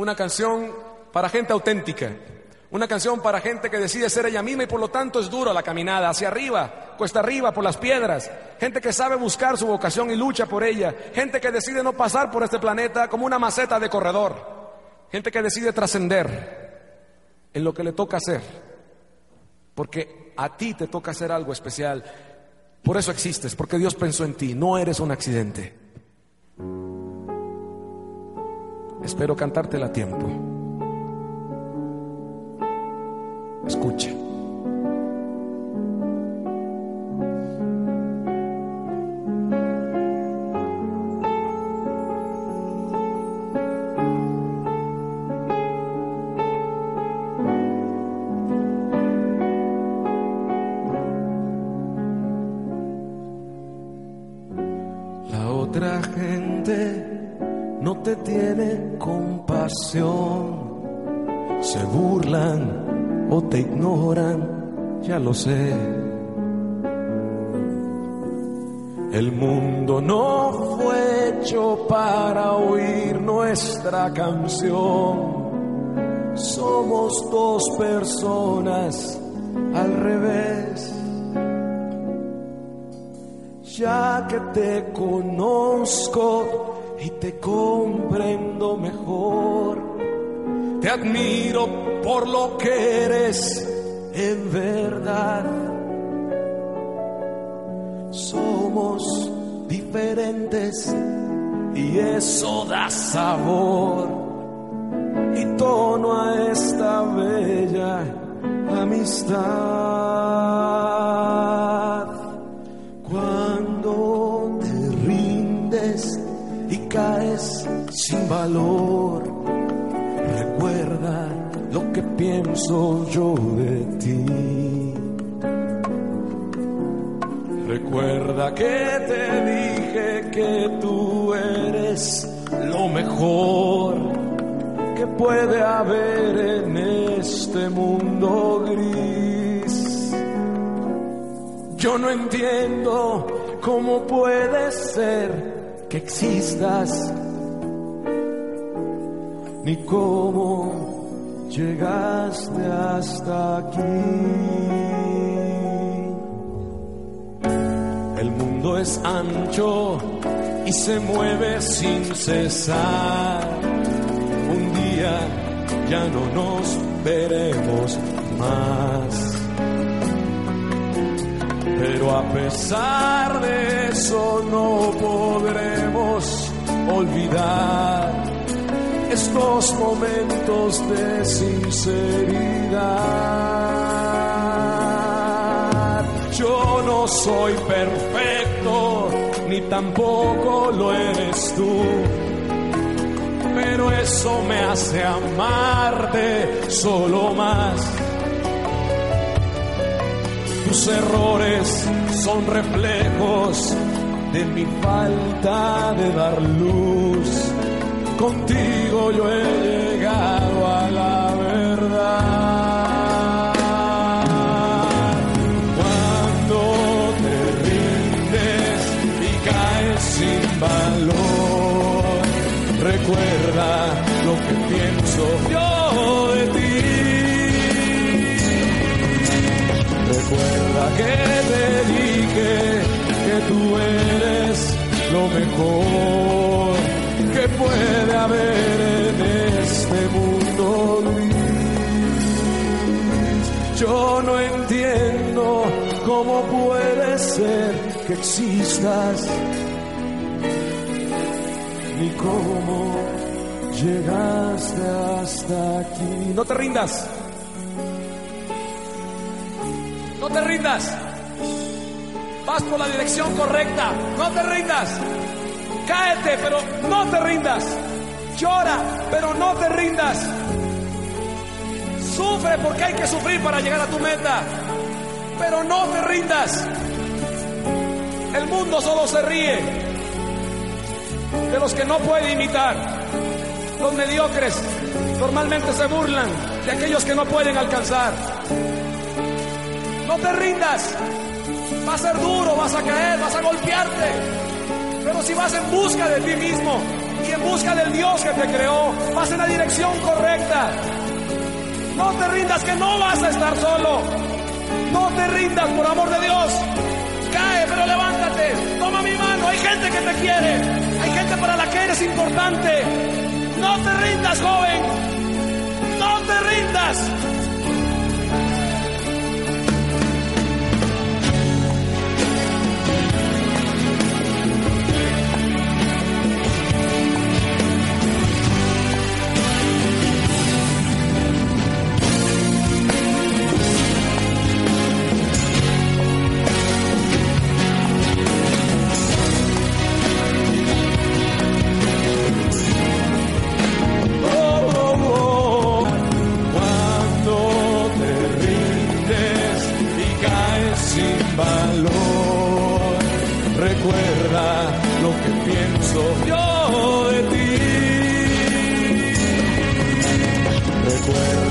Una canción para gente auténtica. Una canción para gente que decide ser ella misma y por lo tanto es dura la caminada hacia arriba, cuesta arriba por las piedras. Gente que sabe buscar su vocación y lucha por ella. Gente que decide no pasar por este planeta como una maceta de corredor. Gente que decide trascender en lo que le toca hacer. Porque a ti te toca hacer algo especial. Por eso existes, porque Dios pensó en ti. No eres un accidente. Espero cantártela a tiempo. Escucha. La otra gente no te tiene compasión, se burlan o te ignoran, ya lo sé. El mundo no fue hecho para oír nuestra canción. Somos dos personas al revés. Ya que te conozco y te comprendo mejor, te admiro por lo que eres en verdad. Somos diferentes y eso da sabor y tono a esta bella amistad. Sin valor, recuerda lo que pienso yo de ti. Recuerda que te dije que tú eres lo mejor que puede haber en este mundo gris. Yo no entiendo cómo puede ser que existas, ni cómo llegaste hasta aquí. El mundo es ancho y se mueve sin cesar. Un día ya no nos veremos más. Pero a pesar de eso no podremos olvidar estos momentos de sinceridad. Yo no soy perfecto, ni tampoco lo eres tú. Pero eso me hace amarte solo más. Tus errores son reflejos de mi falta de dar luz. Contigo yo he llegado a la verdad. Cuando te rindes y caes sin valor, recuerda lo que pienso yo de ti. Recuerda que te dije que tú eres lo mejor que puede haber en este mundo gris. Yo no entiendo cómo puede ser que existas, ni cómo llegaste hasta aquí. No te rindas. No te rindas. Vas por la dirección correcta. No te rindas. Cáete, pero no te rindas. Llora, pero no te rindas. Sufre porque hay que sufrir para llegar a tu meta. Pero no te rindas. El mundo solo se ríe de los que no puede imitar. Los mediocres normalmente se burlan de aquellos que no pueden alcanzar. No te rindas. Va a ser duro, vas a caer, vas a golpearte. Pero si vas en busca de ti mismo, y en busca del Dios que te creó. Vas en la dirección correcta. No te rindas que no vas a estar solo. No te rindas por amor de Dios. Cae, pero levántate. Toma mi mano. Hay gente que te quiere. Hay gente para la que eres importante. No te rindas, joven. No te rindas.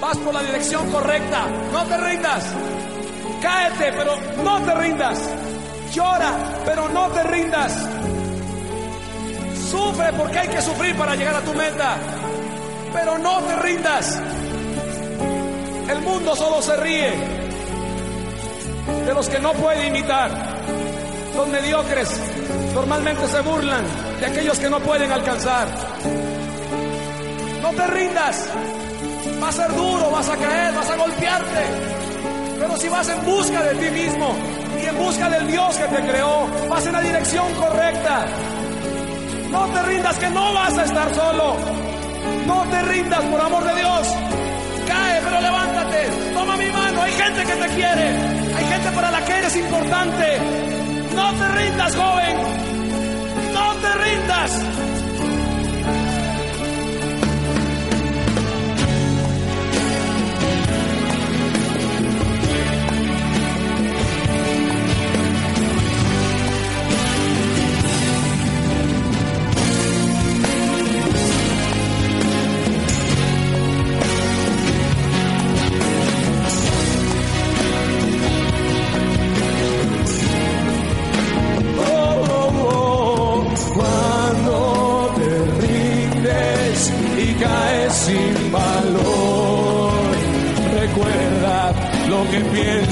Vas por la dirección correcta. No te rindas. Cáete, pero no te rindas. Llora, pero no te rindas. Sufre porque hay que sufrir para llegar a tu meta. Pero no te rindas. El mundo solo se ríe de los que no puede imitar. Son mediocres, Normalmente se burlan de aquellos que no pueden alcanzar. No te rindas. Va a ser duro, vas a caer, vas a golpearte. Pero si vas en busca de ti mismo y en busca del Dios que te creó, vas en la dirección correcta. No te rindas que no vas a estar solo. No te rindas por amor de Dios. Cae, pero levántate. Toma mi mano. Hay gente que te quiere. Hay gente para la que eres importante. No te rindas, joven.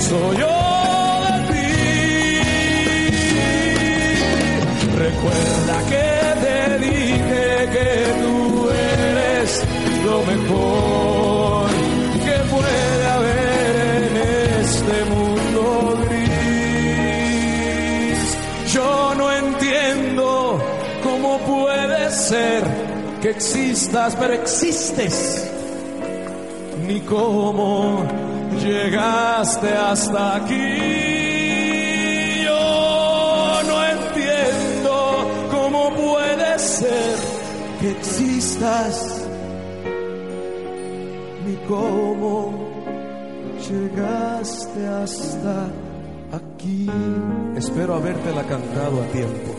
Soy yo de ti. Recuerda que te dije que tú eres lo mejor que puede haber en este mundo gris. Yo no entiendo cómo puede ser que existas, pero existes, ni cómo llegaste hasta aquí. Yo no entiendo cómo puede ser que existas, ni cómo llegaste hasta aquí. Espero habértela cantado a tiempo.